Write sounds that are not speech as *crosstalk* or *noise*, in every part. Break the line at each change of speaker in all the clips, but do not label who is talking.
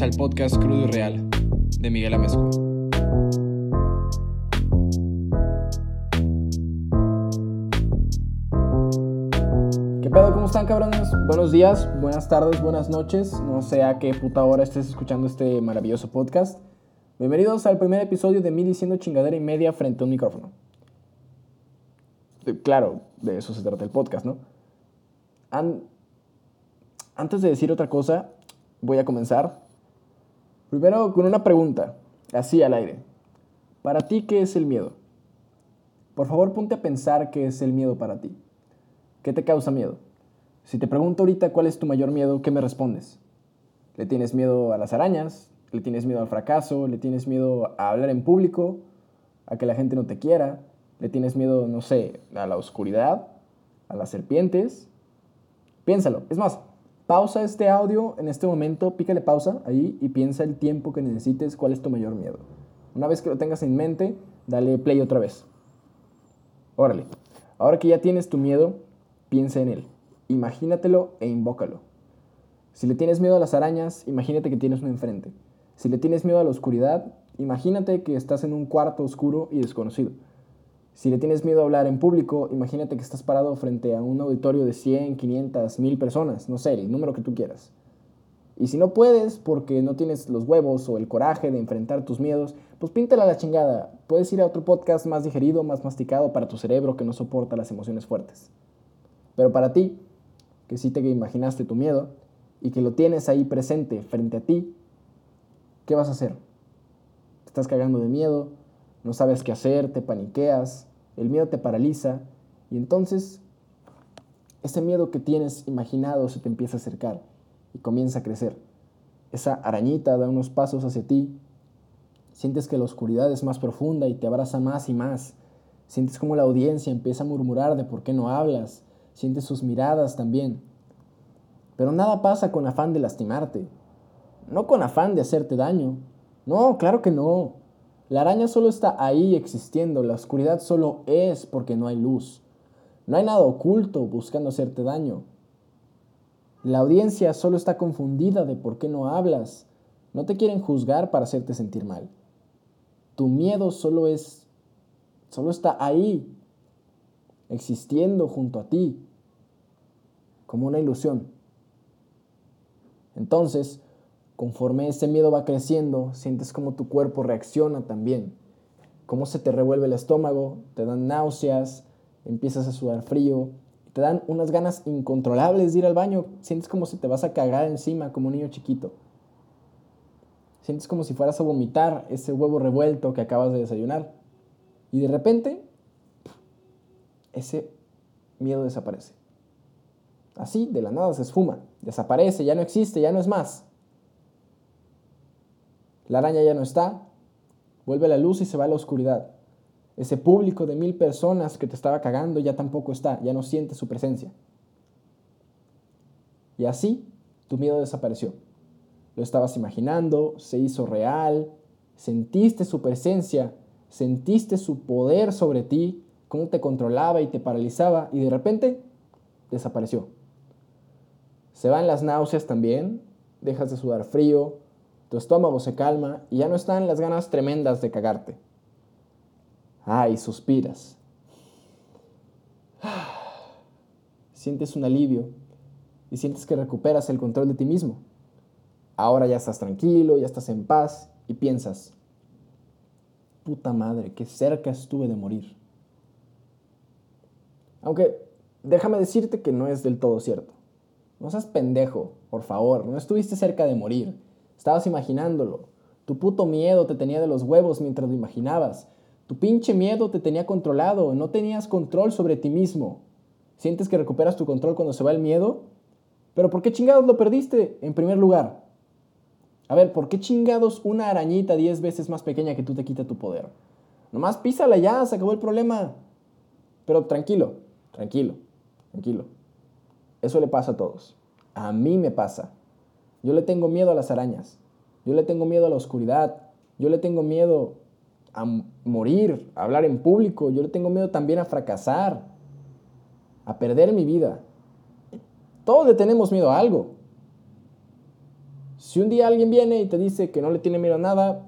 Al podcast Crudo y Real de Miguel Amezco.
¿Qué pedo? ¿Cómo están, cabrones? Buenos días, buenas tardes, buenas noches. No sé a qué puta hora estés escuchando este maravilloso podcast. Bienvenidos al primer episodio de mí diciendo chingadera y media frente a un micrófono. Claro, de eso se trata el podcast, ¿no? An- Antes de decir otra cosa, voy a comenzar. Primero con una pregunta, así al aire. ¿Para ti qué es el miedo? Por favor, ponte a pensar qué es el miedo para ti. ¿Qué te causa miedo? Si te pregunto ahorita cuál es tu mayor miedo, ¿qué me respondes? ¿Le tienes miedo a las arañas? ¿Le tienes miedo al fracaso? ¿Le tienes miedo a hablar en público? ¿A que la gente no te quiera? ¿Le tienes miedo, no sé, a la oscuridad? ¿A las serpientes? Piénsalo. Es más, pausa este audio en este momento, pícale pausa ahí y piensa el tiempo que necesites, cuál es tu mayor miedo. Una vez que lo tengas en mente, dale play otra vez. Órale. Ahora que ya tienes tu miedo, piensa en él. Imagínatelo e invócalo. Si le tienes miedo a las arañas, imagínate que tienes uno enfrente. Si le tienes miedo a la oscuridad, imagínate que estás en un cuarto oscuro y desconocido. Si le tienes miedo a hablar en público, imagínate que estás parado frente a un auditorio de 100, 500, 1000 personas, no sé, el número que tú quieras. Y si no puedes porque no tienes los huevos o el coraje de enfrentar tus miedos, pues píntala la chingada. Puedes ir a otro podcast más digerido, más masticado para tu cerebro que no soporta las emociones fuertes. Pero para ti, que sí te imaginaste tu miedo y que lo tienes ahí presente frente a ti, ¿qué vas a hacer? Te estás cagando de miedo, no sabes qué hacer, te paniqueas, el miedo te paraliza y entonces ese miedo que tienes imaginado se te empieza a acercar y comienza a crecer. Esa arañita da unos pasos hacia ti, sientes que la oscuridad es más profunda y te abraza más y más. Sientes como la audiencia empieza a murmurar de por qué no hablas, sientes sus miradas también. Pero nada pasa con afán de lastimarte, no con afán de hacerte daño. No, claro que no. La araña solo está ahí existiendo, la oscuridad solo es porque no hay luz. No hay nada oculto buscando hacerte daño. La audiencia solo está confundida de por qué no hablas. No te quieren juzgar para hacerte sentir mal. Tu miedo solo es, solo está ahí, existiendo junto a ti, como una ilusión. Entonces, conforme ese miedo va creciendo, sientes como tu cuerpo reacciona también. Cómo se te revuelve el estómago, te dan náuseas, empiezas a sudar frío, te dan unas ganas incontrolables de ir al baño, sientes como si te vas a cagar encima como un niño chiquito. Sientes como si fueras a vomitar ese huevo revuelto que acabas de desayunar. Y de repente, ese miedo desaparece. Así, de la nada se esfuma, desaparece, ya no existe, ya no es más. La araña ya no está, vuelve la luz y se va a la oscuridad. Ese público de mil personas que te estaba cagando ya tampoco está, ya no siente su presencia. Y así tu miedo desapareció. Lo estabas imaginando, se hizo real, sentiste su presencia, sentiste su poder sobre ti, cómo te controlaba y te paralizaba y de repente desapareció. Se van las náuseas también, dejas de sudar frío, tu estómago se calma y ya no están las ganas tremendas de cagarte. Ay, suspiras. *sighs* Sientes un alivio y sientes que recuperas el control de ti mismo. Ahora ya estás tranquilo, ya estás en paz y piensas, puta madre, qué cerca estuve de morir. Aunque déjame decirte que no es del todo cierto. No seas pendejo, por favor, no estuviste cerca de morir. Estabas imaginándolo. Tu puto miedo te tenía de los huevos mientras lo imaginabas. Tu pinche miedo te tenía controlado, no tenías control sobre ti mismo. ¿Sientes que recuperas tu control cuando se va el miedo? Pero ¿por qué chingados lo perdiste en primer lugar? A ver, ¿por qué chingados una arañita 10 veces más pequeña que tú te quita tu poder? Nomás písala ya, se acabó el problema. Pero tranquilo, tranquilo, tranquilo. Eso le pasa a todos. A mí me pasa. Yo le tengo miedo a las arañas. Yo le tengo miedo a la oscuridad. Yo le tengo miedo a morir, a hablar en público. Yo le tengo miedo también a fracasar, a perder mi vida. Todos le tenemos miedo a algo. Si un día alguien viene y te dice que no le tiene miedo a nada,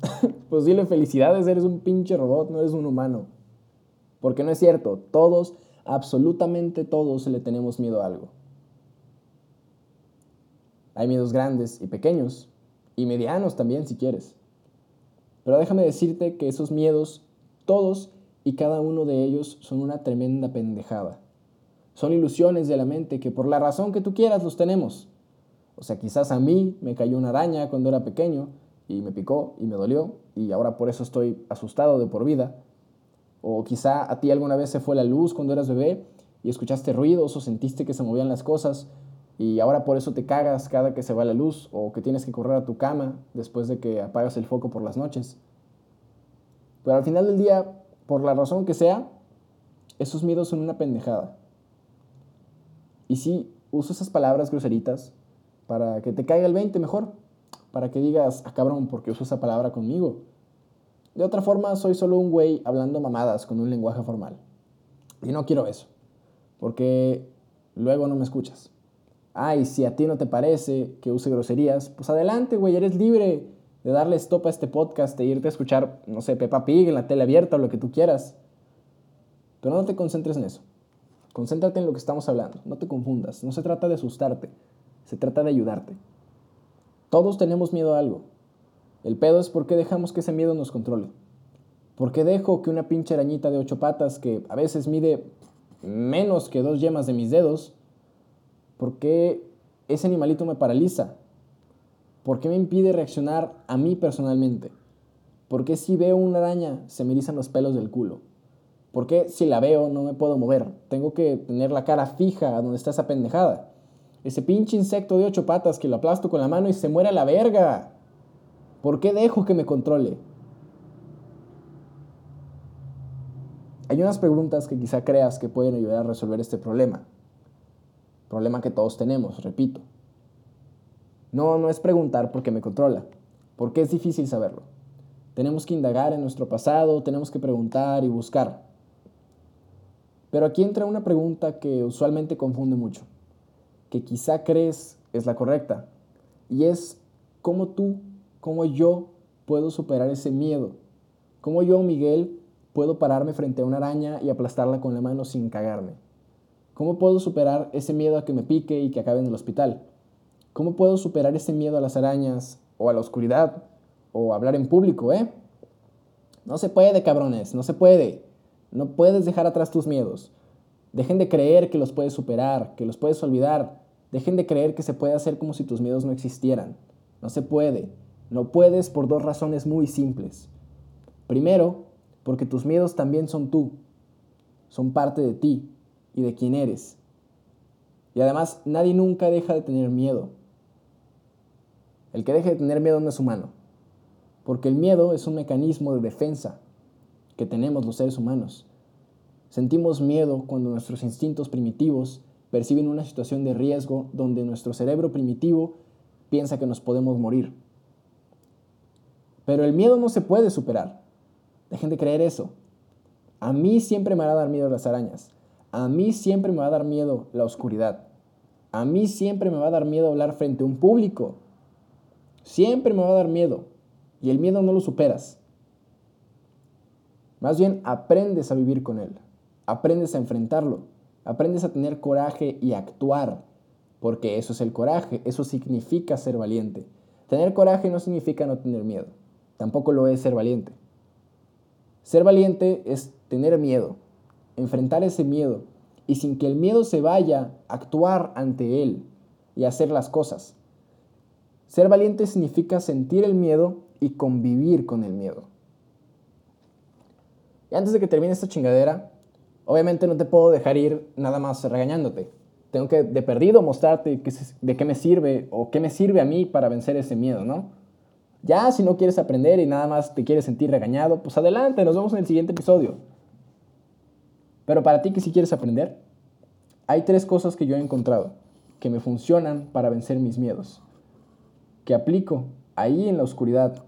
*laughs* pues dile felicidades, eres un pinche robot, no eres un humano. Porque no es cierto, todos, absolutamente todos le tenemos miedo a algo. Hay miedos grandes y pequeños, y medianos también si quieres. Pero déjame decirte que esos miedos, todos y cada uno de ellos son una tremenda pendejada. Son ilusiones de la mente que por la razón que tú quieras los tenemos. O sea, quizás a mí me cayó una araña cuando era pequeño y me picó y me dolió y ahora por eso estoy asustado de por vida. O quizá a ti alguna vez se fue la luz cuando eras bebé y escuchaste ruidos o sentiste que se movían las cosas y ahora por eso te cagas cada que se va la luz o que tienes que correr a tu cama después de que apagas el foco por las noches. Pero al final del día, por la razón que sea, esos miedos son una pendejada. Y sí, uso esas palabras groseritas para que te caiga el 20 mejor, para que digas, ah cabrón, porque uso esa palabra conmigo. De otra forma, soy solo un güey hablando mamadas con un lenguaje formal. Y no quiero eso, porque luego no me escuchas. Ay, si a ti no te parece que use groserías, pues adelante, güey, eres libre de darle stop a este podcast, de irte a escuchar, no sé, Peppa Pig en la tele abierta o lo que tú quieras. Pero no te concentres en eso. Concéntrate en lo que estamos hablando. No te confundas. No se trata de asustarte. Se trata de ayudarte. Todos tenemos miedo a algo. El pedo es por qué dejamos que ese miedo nos controle. ¿Por qué dejo que una pinche arañita de ocho patas que a veces mide menos que dos yemas de mis dedos, por qué ese animalito me paraliza? ¿Por qué me impide reaccionar a mí personalmente? ¿Por qué si veo una araña se me erizan los pelos del culo? ¿Por qué si la veo no me puedo mover? Tengo que tener la cara fija a donde está esa pendejada. Ese pinche insecto de ocho patas que lo aplasto con la mano y se muere a la verga. ¿Por qué dejo que me controle? Hay unas preguntas que quizá creas que pueden ayudar a resolver este problema. Problema que todos tenemos, repito. No, no es preguntar porque me controla, porque es difícil saberlo. Tenemos que indagar en nuestro pasado, tenemos que preguntar y buscar. Pero aquí entra una pregunta que usualmente confunde mucho, que quizá crees es la correcta, y es cómo tú, cómo yo puedo superar ese miedo. Cómo yo, Miguel, puedo pararme frente a una araña y aplastarla con la mano sin cagarme. ¿Cómo puedo superar ese miedo a que me pique y que acabe en el hospital? ¿Cómo puedo superar ese miedo a las arañas o a la oscuridad o hablar en público, eh? No se puede, cabrones, no se puede. No puedes dejar atrás tus miedos. Dejen de creer que los puedes superar, que los puedes olvidar. Dejen de creer que se puede hacer como si tus miedos no existieran. No se puede. No puedes por dos razones muy simples. Primero, porque tus miedos también son tú. Son parte de ti y de quién eres. Y además, nadie nunca deja de tener miedo. El que deje de tener miedo no es humano, porque el miedo es un mecanismo de defensa que tenemos los seres humanos. Sentimos miedo cuando nuestros instintos primitivos perciben una situación de riesgo donde nuestro cerebro primitivo piensa que nos podemos morir. Pero el miedo no se puede superar. Dejen de creer eso. A mí siempre me a dar miedo las arañas. A mí siempre me va a dar miedo la oscuridad. A mí siempre me va a dar miedo hablar frente a un público. Siempre me va a dar miedo. Y el miedo no lo superas. Más bien aprendes a vivir con él. Aprendes a enfrentarlo. Aprendes a tener coraje y actuar. Porque eso es el coraje. Eso significa ser valiente. Tener coraje no significa no tener miedo. Tampoco lo es ser valiente. Ser valiente es tener miedo. Enfrentar ese miedo. Y sin que el miedo se vaya, actuar ante él y hacer las cosas. Ser valiente significa sentir el miedo y convivir con el miedo. Y antes de que termine esta chingadera, obviamente no te puedo dejar ir nada más regañándote. Tengo que de perdido mostrarte de qué me sirve o qué me sirve a mí para vencer ese miedo, ¿no? Ya si no quieres aprender y nada más te quieres sentir regañado, pues adelante, nos vemos en el siguiente episodio. Pero para ti que si quieres aprender, hay tres cosas que yo he encontrado que me funcionan para vencer mis miedos que aplico ahí en la oscuridad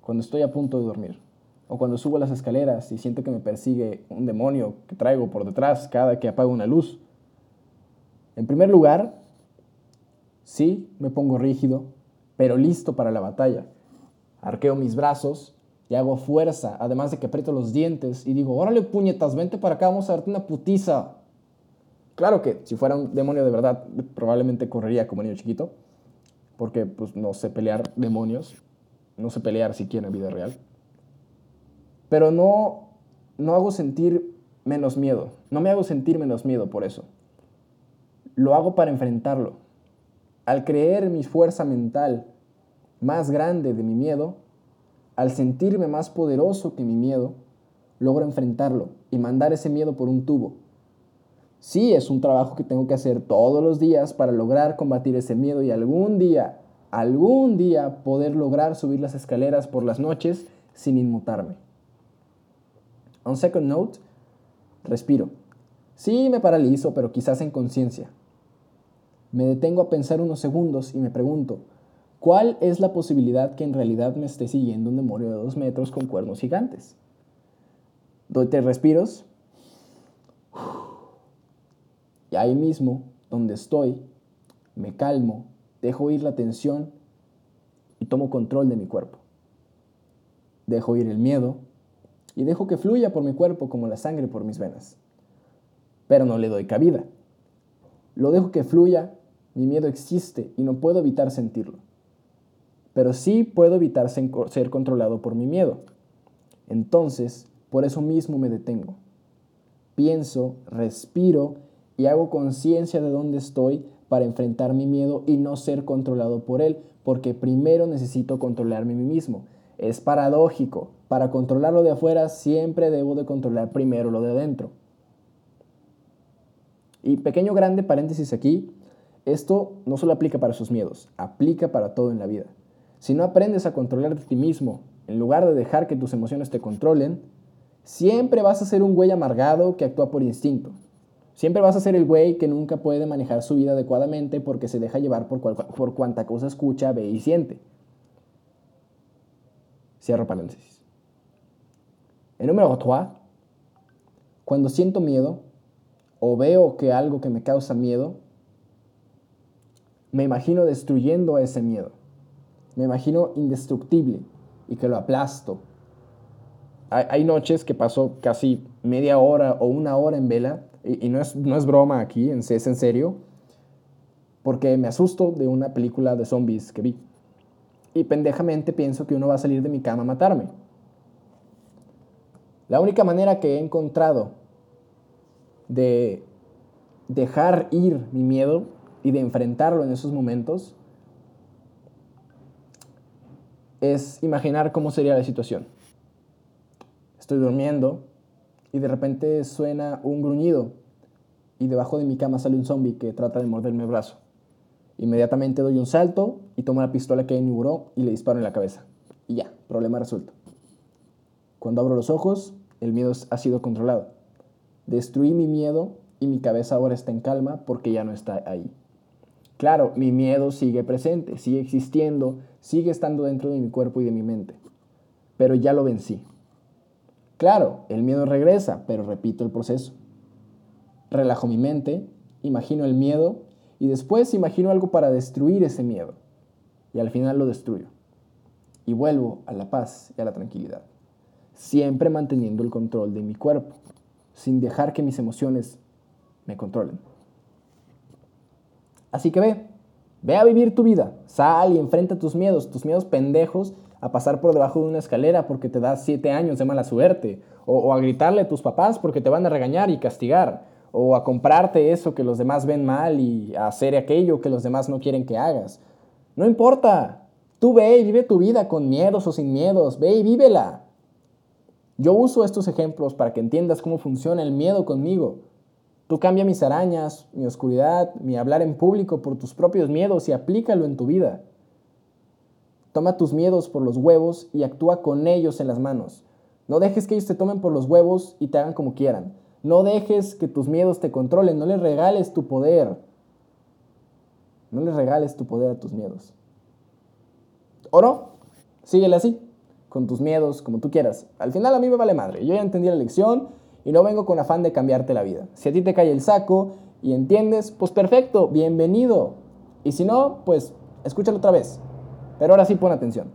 cuando estoy a punto de dormir o cuando subo las escaleras y siento que me persigue un demonio que traigo por detrás cada que apago una luz. En primer lugar, sí, me pongo rígido, pero listo para la batalla. Arqueo mis brazos y hago fuerza, además de que aprieto los dientes y digo, órale puñetas, vente para acá, vamos a darte una putiza. Claro que si fuera un demonio de verdad, probablemente correría como niño chiquito, porque pues no sé pelear demonios, no sé pelear siquiera en vida real. Pero no, no hago sentir menos miedo, no me hago sentir menos miedo por eso. Lo hago para enfrentarlo. Al creer mi fuerza mental más grande de mi miedo, al sentirme más poderoso que mi miedo, logro enfrentarlo y mandar ese miedo por un tubo Sí, es un trabajo que tengo que hacer todos los días para lograr combatir ese miedo y algún día, algún día poder lograr subir las escaleras por las noches sin inmutarme. On second note, respiro. Sí, me paralizo, pero quizás en conciencia. Me detengo a pensar unos segundos y me pregunto, ¿cuál es la posibilidad que en realidad me esté siguiendo un demonio de dos metros con cuernos gigantes? Doy tres respiros y ahí mismo, donde estoy, me calmo, dejo ir la tensión y tomo control de mi cuerpo. Dejo ir el miedo y dejo que fluya por mi cuerpo como la sangre por mis venas. Pero no le doy cabida. Lo dejo que fluya, mi miedo existe y no puedo evitar sentirlo. Pero sí puedo evitar ser controlado por mi miedo. Entonces, por eso mismo me detengo. Pienso, respiro y hago conciencia de dónde estoy para enfrentar mi miedo y no ser controlado por él, porque primero necesito controlarme a mí mismo. Es paradójico, para controlar lo de afuera siempre debo de controlar primero lo de adentro. Y pequeño grande paréntesis aquí, esto no solo aplica para sus miedos, aplica para todo en la vida. Si no aprendes a controlar de ti mismo, en lugar de dejar que tus emociones te controlen, siempre vas a ser un güey amargado que actúa por instinto, Siempre vas a ser el güey que nunca puede manejar su vida adecuadamente porque se deja llevar por, por cuanta cosa escucha, ve y siente. Cierro paréntesis. El número 3. Cuando siento miedo o veo que algo que me causa miedo, me imagino destruyendo a ese miedo. Me imagino indestructible y que lo aplasto. Hay, noches que paso casi media hora o una hora en vela y, no, es, no es broma aquí, es en serio, porque me asusto de una película de zombies que vi. Y pendejamente pienso que uno va a salir de mi cama a matarme. La única manera que he encontrado de dejar ir mi miedo y de enfrentarlo en esos momentos es imaginar cómo sería la situación. Estoy durmiendo, y de repente suena un gruñido y debajo de mi cama sale un zombie que trata de morderme el brazo. Inmediatamente doy un salto y tomo la pistola que hay en mi buró y le disparo en la cabeza. Y ya, problema resuelto. Cuando abro los ojos, el miedo ha sido controlado. Destruí mi miedo y mi cabeza ahora está en calma porque ya no está ahí. Claro, mi miedo sigue presente, sigue existiendo, sigue estando dentro de mi cuerpo y de mi mente. Pero ya lo vencí. Claro, el miedo regresa, pero repito el proceso. Relajo mi mente, imagino el miedo y después imagino algo para destruir ese miedo. Y al final lo destruyo. Y vuelvo a la paz y a la tranquilidad. Siempre manteniendo el control de mi cuerpo, sin dejar que mis emociones me controlen. Así que ve, ve a vivir tu vida, sal y enfrenta tus miedos, tus miedos pendejos a pasar por debajo de una escalera porque te das siete años de mala suerte, o, a gritarle a tus papás porque te van a regañar y castigar, o a comprarte eso que los demás ven mal y a hacer aquello que los demás no quieren que hagas. No importa, tú ve y vive tu vida con miedos o sin miedos, ve y vívela. Yo uso estos ejemplos para que entiendas cómo funciona el miedo conmigo. Tú cambia mis arañas, mi oscuridad, mi hablar en público por tus propios miedos y aplícalo en tu vida. Toma tus miedos por los huevos y actúa con ellos en las manos. No dejes que ellos te tomen por los huevos y te hagan como quieran. No dejes que tus miedos te controlen. No les regales tu poder. No les regales tu poder a tus miedos. ¿O no? Síguele así, con tus miedos, como tú quieras. Al final a mí me vale madre. Yo ya entendí la lección y no vengo con afán de cambiarte la vida. Si a ti te cae el saco y entiendes, pues perfecto, bienvenido. Y si no, pues escúchalo otra vez. Pero ahora sí pon atención.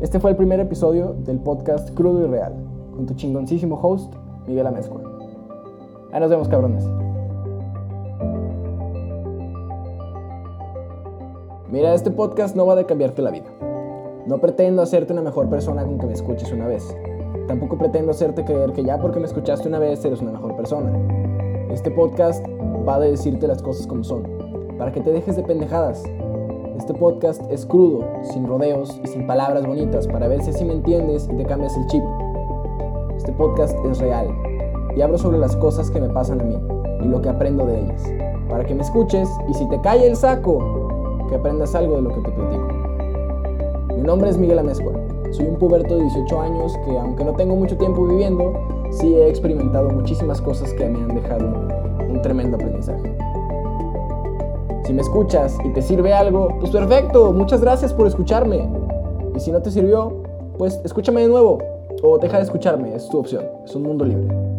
Este fue el primer episodio del podcast Crudo y Real, con tu chingoncísimo host, Miguel Amezcua. Ahí nos vemos, cabrones. Mira, este podcast no va a cambiarte la vida. No pretendo hacerte una mejor persona con que me escuches una vez. Tampoco pretendo hacerte creer que ya porque me escuchaste una vez eres una mejor persona. Este podcast va a decirte las cosas como son, para que te dejes de pendejadas. Este podcast es crudo, sin rodeos y sin palabras bonitas, para ver si así me entiendes y te cambias el chip. Este podcast es real y hablo sobre las cosas que me pasan a mí y lo que aprendo de ellas, para que me escuches y si te cae el saco, que aprendas algo de lo que te platico. Mi nombre es Miguel Amezcua. Soy un puberto de 18 años que, aunque no tengo mucho tiempo viviendo, sí he experimentado muchísimas cosas que me han dejado un tremendo aprendizaje. Si me escuchas y te sirve algo, pues perfecto, muchas gracias por escucharme. Y si no te sirvió, pues escúchame de nuevo o deja de escucharme, es tu opción, es un mundo libre.